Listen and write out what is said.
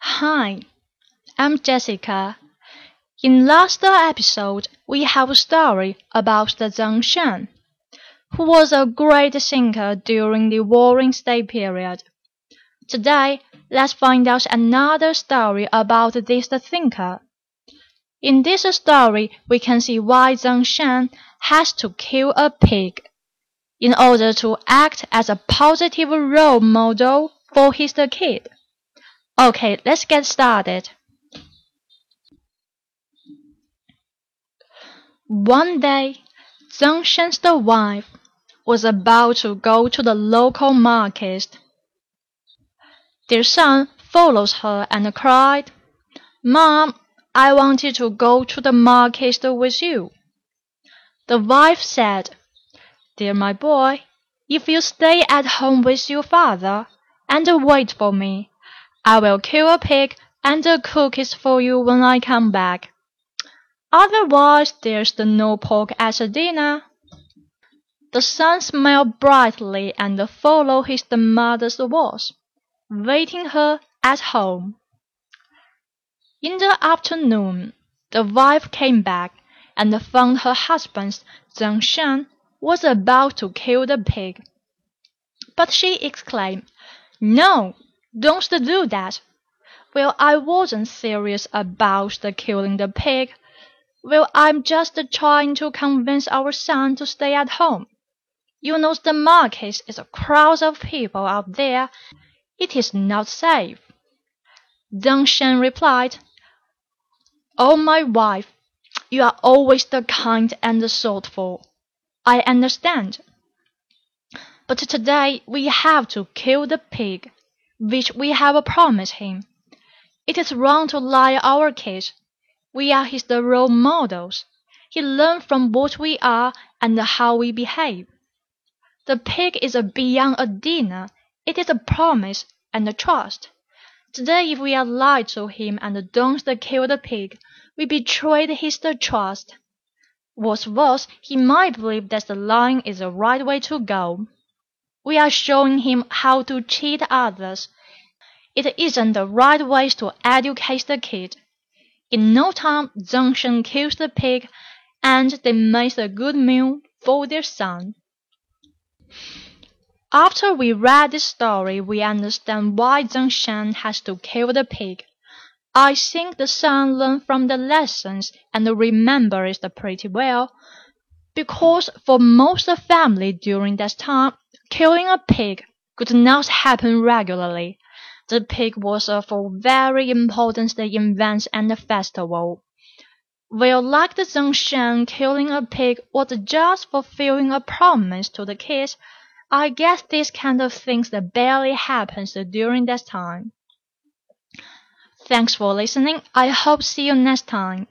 Hi, I'm Jessica. In last episode, we have a story about the Zeng Shen, who was a great thinker during the Warring State period. Today, let's find out another story about this thinker. In this story, we can see why Zeng Shen has to kill a pig in order to act as a positive role model for his kid. Okay, let's get started. One day, Zeng Shen's wife was about to go to the local market. Their son follows her and cried, Mom, I wanted to go to the market with you. The wife said, Dear my boy, if you stay at home with your father and wait for me, I will kill a pig and cook it for you when I come back. Otherwise, there's the no pork at dinner. The son smiled brightly and followed his mother's words, waiting her at home. In the afternoon, the wife came back and found her husband, Zeng Shen, was about to kill the pig. But she exclaimed, No, don't do that. Well, I wasn't serious about the killing the pig. Well, I'm just trying to convince our son to stay at home. You know the market is a crowd of people out there. It is not safe. Zeng Shen replied, Oh, my wife, you are always the kind and the thoughtful. I understand. But today we have to kill the pig, which we have promised him. It is wrong to lie our kids. We are his role models. He learns from what we are and how we behave. The pig is beyond a dinner. It is a promise and a trust. Today if we are lied to him and don't kill the pig, we betrayed his trust. What's worse, he might believe that the lying is the right way to go. We are showing him how to cheat others. It isn't the right way to educate the kid. In no time, Shen kills the pig, and they make a good meal for their son. After we read this story, we understand why Shen has to kill the pig. I think the son learned from the lessons and remembers it pretty well, because for most of the family during that time, killing a pig could not happen regularly. The pig was for very important event and festival. Well, like the Zeng Shen, killing a pig was just fulfilling a promise to the kids. I guess these kind of things that barely happens during that time. Thanks for listening. I hope see you next time.